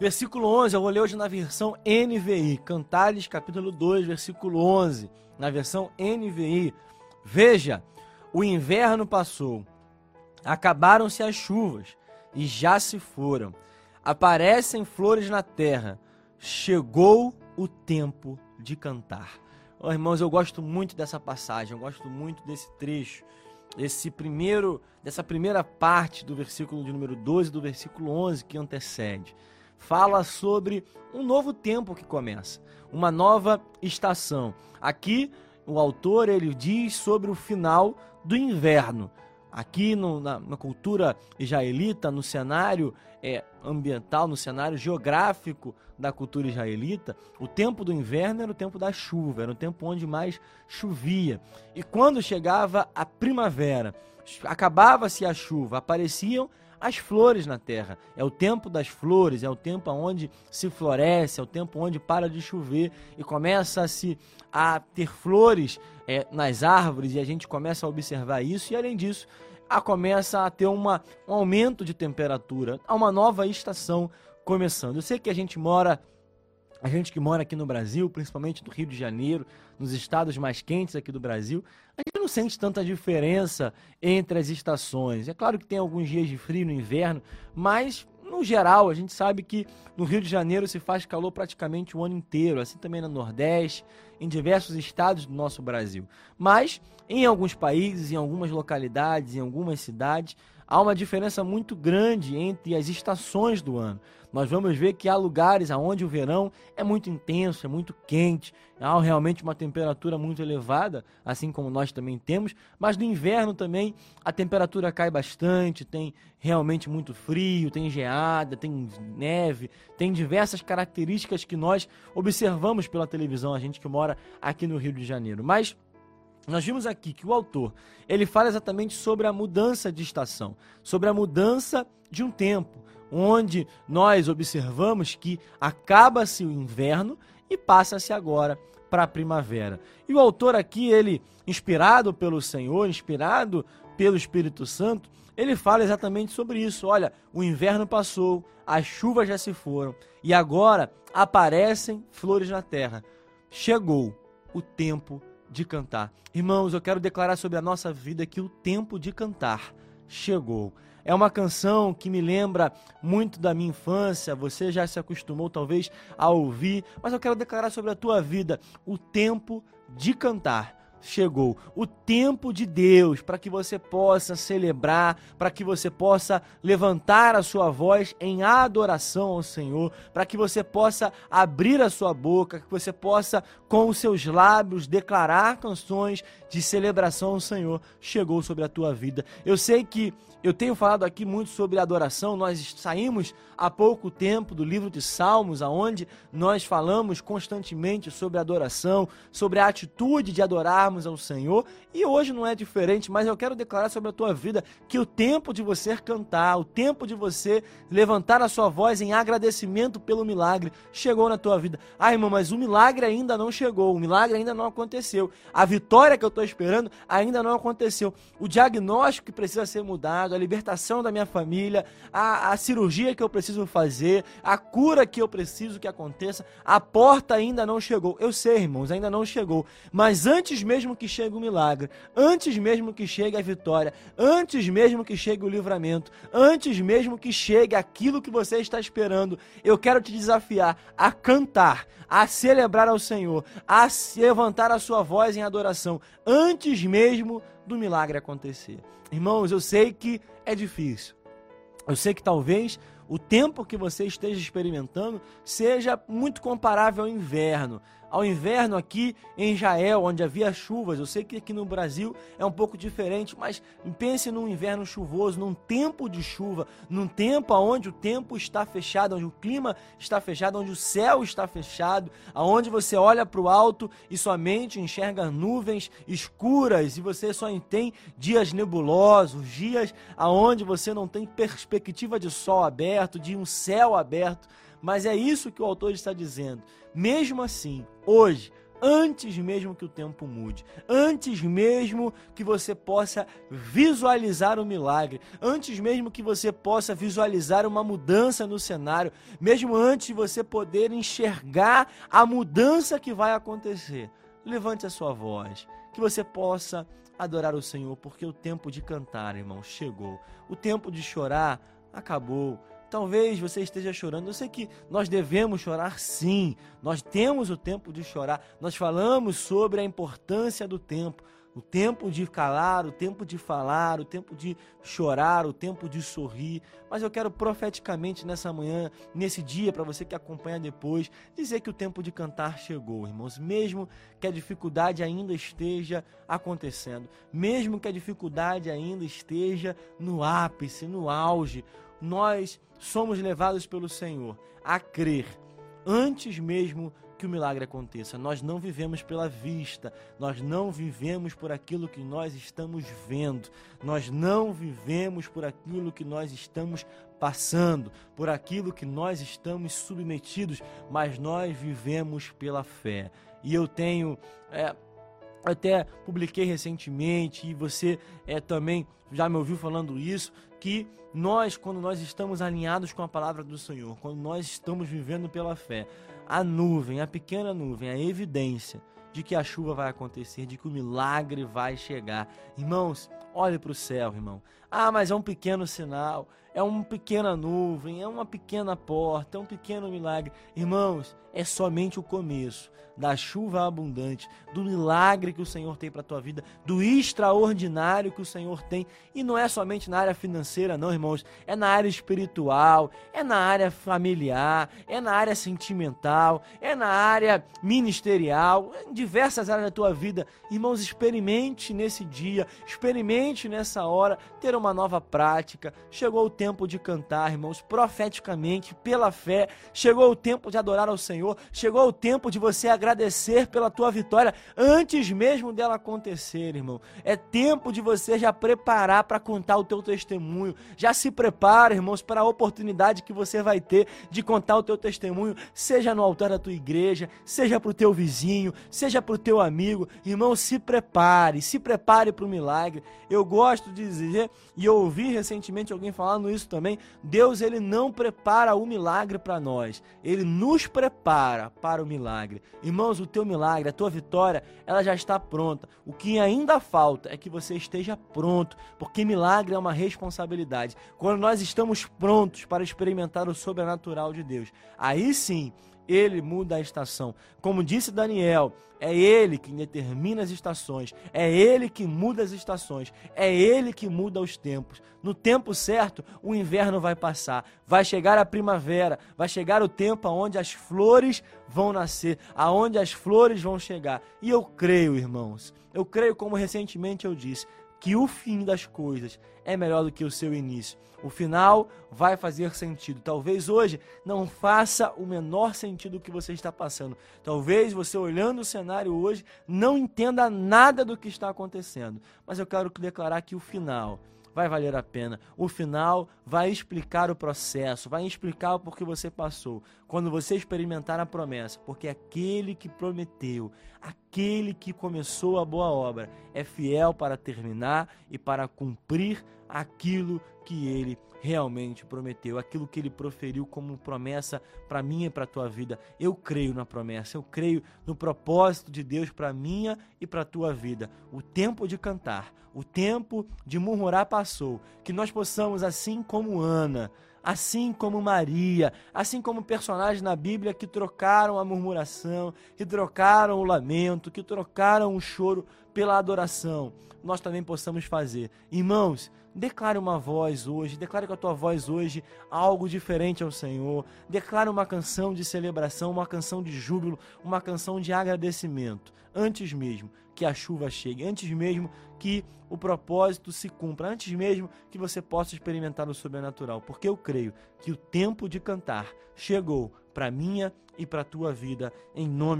Versículo 11, eu vou ler hoje na versão NVI, Cantares capítulo 2, versículo 11, na versão NVI. Veja, o inverno passou, acabaram-se as chuvas e já se foram. Aparecem flores na terra, chegou o tempo de cantar. Oh, irmãos, eu gosto muito dessa passagem, eu gosto muito desse trecho, esse primeiro, dessa primeira parte do versículo de número 12 do versículo 11 que antecede fala sobre um novo tempo que começa, uma nova estação. Aqui o autor ele diz sobre o final do inverno. Aqui no, na, na, cultura israelita, no cenário é, ambiental, no cenário geográfico da cultura israelita, o tempo do inverno era o tempo da chuva, era o tempo onde mais chovia. E quando chegava a primavera, acabava-se a chuva, apareciam as flores na terra. É o tempo das flores, é o tempo onde se floresce, é o tempo onde para de chover e começa a se a ter flores é, nas árvores e a gente começa a observar isso e além disso a começa a ter uma, um aumento de temperatura, há uma nova estação começando. Eu sei que a gente mora a gente que mora aqui no Brasil, principalmente no Rio de Janeiro, nos estados mais quentes aqui do Brasil, a gente não sente tanta diferença entre as estações. É claro que tem alguns dias de frio no inverno, mas no geral a gente sabe que no Rio de Janeiro se faz calor praticamente o ano inteiro, assim também no Nordeste, em diversos estados do nosso Brasil. Mas em alguns países, em algumas localidades, em algumas cidades, há uma diferença muito grande entre as estações do ano. Nós vamos ver que há lugares onde o verão é muito intenso, é muito quente, há realmente uma temperatura muito elevada, assim como nós também temos, mas no inverno também a temperatura cai bastante, tem realmente muito frio, tem geada, tem neve, tem diversas características que nós observamos pela televisão, a gente que mora aqui no Rio de Janeiro. Mas nós vimos aqui que o autor, ele fala exatamente sobre a mudança de estação, sobre a mudança de um tempo, onde nós observamos que acaba-se o inverno e passa-se agora para a primavera. E o autor aqui, ele, inspirado pelo Senhor, inspirado pelo Espírito Santo, ele fala exatamente sobre isso. Olha, o inverno passou, as chuvas já se foram e agora aparecem flores na terra. Chegou o tempo de cantar. Irmãos, eu quero declarar sobre a nossa vida que o tempo de cantar chegou. É uma canção que me lembra muito da minha infância. Você já se acostumou talvez a ouvir, mas eu quero declarar sobre a tua vida o tempo de cantar chegou. O tempo de Deus para que você possa celebrar, para que você possa levantar a sua voz em adoração ao Senhor, para que você possa abrir a sua boca, que você possa com os seus lábios declarar canções de celebração ao Senhor, chegou sobre a tua vida. Eu sei que eu tenho falado aqui muito sobre adoração. Nós saímos há pouco tempo do livro de Salmos, aonde nós falamos constantemente sobre adoração, sobre a atitude de adorarmos ao Senhor. E hoje não é diferente, mas eu quero declarar sobre a tua vida que o tempo de você cantar, o tempo de você levantar a sua voz em agradecimento pelo milagre chegou na tua vida. Ai, irmão, mas o milagre ainda não chegou, o milagre ainda não aconteceu. A vitória que eu estou esperando ainda não aconteceu. O diagnóstico que precisa ser mudado a libertação da minha família, a, a cirurgia que eu preciso fazer, a cura que eu preciso que aconteça, a porta ainda não chegou. Eu sei, irmãos, ainda não chegou. Mas antes mesmo que chegue o milagre, antes mesmo que chegue a vitória, antes mesmo que chegue o livramento, antes mesmo que chegue aquilo que você está esperando, eu quero te desafiar a cantar, a celebrar ao Senhor, a levantar a sua voz em adoração, antes mesmo do milagre acontecer. Irmãos, eu sei que é difícil. Eu sei que talvez o tempo que você esteja experimentando seja muito comparável ao inverno ao inverno aqui em Israel, onde havia chuvas. Eu sei que aqui no Brasil é um pouco diferente, mas pense num inverno chuvoso, num tempo de chuva, num tempo onde o tempo está fechado, onde o clima está fechado, onde o céu está fechado, aonde você olha para o alto e somente enxerga nuvens escuras e você só tem dias nebulosos, dias aonde você não tem perspectiva de sol aberto, de um céu aberto. Mas é isso que o autor está dizendo. Mesmo assim, hoje, antes mesmo que o tempo mude, antes mesmo que você possa visualizar o milagre, antes mesmo que você possa visualizar uma mudança no cenário, mesmo antes de você poder enxergar a mudança que vai acontecer. Levante a sua voz, que você possa adorar o Senhor, porque o tempo de cantar, irmão, chegou. O tempo de chorar acabou. Talvez você esteja chorando. Eu sei que nós devemos chorar sim. Nós temos o tempo de chorar. Nós falamos sobre a importância do tempo. O tempo de calar, o tempo de falar, o tempo de chorar, o tempo de sorrir. Mas eu quero profeticamente nessa manhã, nesse dia, para você que acompanha depois, dizer que o tempo de cantar chegou, irmãos. Mesmo que a dificuldade ainda esteja acontecendo, mesmo que a dificuldade ainda esteja no ápice, no auge, nós somos levados pelo Senhor a crer antes mesmo que o milagre aconteça. Nós não vivemos pela vista, nós não vivemos por aquilo que nós estamos vendo, nós não vivemos por aquilo que nós estamos passando, por aquilo que nós estamos submetidos, mas nós vivemos pela fé. E eu tenho. É, até publiquei recentemente e você é, também já me ouviu falando isso, que nós, quando nós estamos alinhados com a palavra do Senhor, quando nós estamos vivendo pela fé, a nuvem, a pequena nuvem, a evidência de que a chuva vai acontecer, de que o milagre vai chegar. Irmãos, olhe para o céu, irmão. Ah, mas é um pequeno sinal, é uma pequena nuvem, é uma pequena porta, é um pequeno milagre. Irmãos, é somente o começo da chuva abundante, do milagre que o Senhor tem para a tua vida, do extraordinário que o Senhor tem. E não é somente na área financeira, não, irmãos. É na área espiritual, é na área familiar, é na área sentimental, é na área ministerial, em diversas áreas da tua vida. Irmãos, experimente nesse dia, experimente nessa hora ter nova prática. Chegou o tempo de cantar, irmãos, profeticamente, pela fé. Chegou o tempo de adorar ao Senhor. Chegou o tempo de você agradecer pela tua vitória antes mesmo dela acontecer, irmão. É tempo de você já preparar para contar o teu testemunho. Já se prepara, irmãos, para a oportunidade que você vai ter de contar o teu testemunho, seja no altar da tua igreja, seja para o teu vizinho, seja para o teu amigo. Irmão, se prepare, se prepare para o milagre. Eu gosto de dizer, e eu ouvi recentemente alguém falando isso também, Deus ele não prepara o milagre para nós, ele nos prepara para o milagre. Irmãos, o teu milagre, a tua vitória, ela já está pronta. O que ainda falta é que você esteja pronto, porque milagre é uma responsabilidade. Quando nós estamos prontos para experimentar o sobrenatural de Deus, aí sim ele muda a estação. Como disse Daniel, é ele que determina as estações, é ele que muda as estações, é ele que muda os tempos. No tempo certo, o inverno vai passar, vai chegar a primavera, vai chegar o tempo onde as flores vão nascer, aonde as flores vão chegar. E eu creio, irmãos, eu creio como recentemente eu disse, que o fim das coisas é melhor do que o seu início. O final vai fazer sentido. Talvez hoje não faça o menor sentido o que você está passando. Talvez você olhando o cenário hoje não entenda nada do que está acontecendo. Mas eu quero declarar que o final vai valer a pena. O final vai explicar o processo, vai explicar o porquê você passou. Quando você experimentar a promessa, porque aquele que prometeu, aquele que começou a boa obra, é fiel para terminar e para cumprir aquilo que ele realmente prometeu, aquilo que ele proferiu como promessa para mim e para a tua vida. Eu creio na promessa, eu creio no propósito de Deus para minha e para a tua vida. O tempo de cantar, o tempo de murmurar passou, que nós possamos assim como Ana, assim como Maria, assim como personagens na Bíblia que trocaram a murmuração, que trocaram o lamento, que trocaram o choro pela adoração, nós também possamos fazer. Irmãos, declare uma voz hoje, declare com a tua voz hoje algo diferente ao Senhor, declare uma canção de celebração, uma canção de júbilo, uma canção de agradecimento, antes mesmo que a chuva chegue, antes mesmo que o propósito se cumpra, antes mesmo que você possa experimentar o sobrenatural, porque eu creio que o tempo de cantar chegou para minha e para tua vida em nome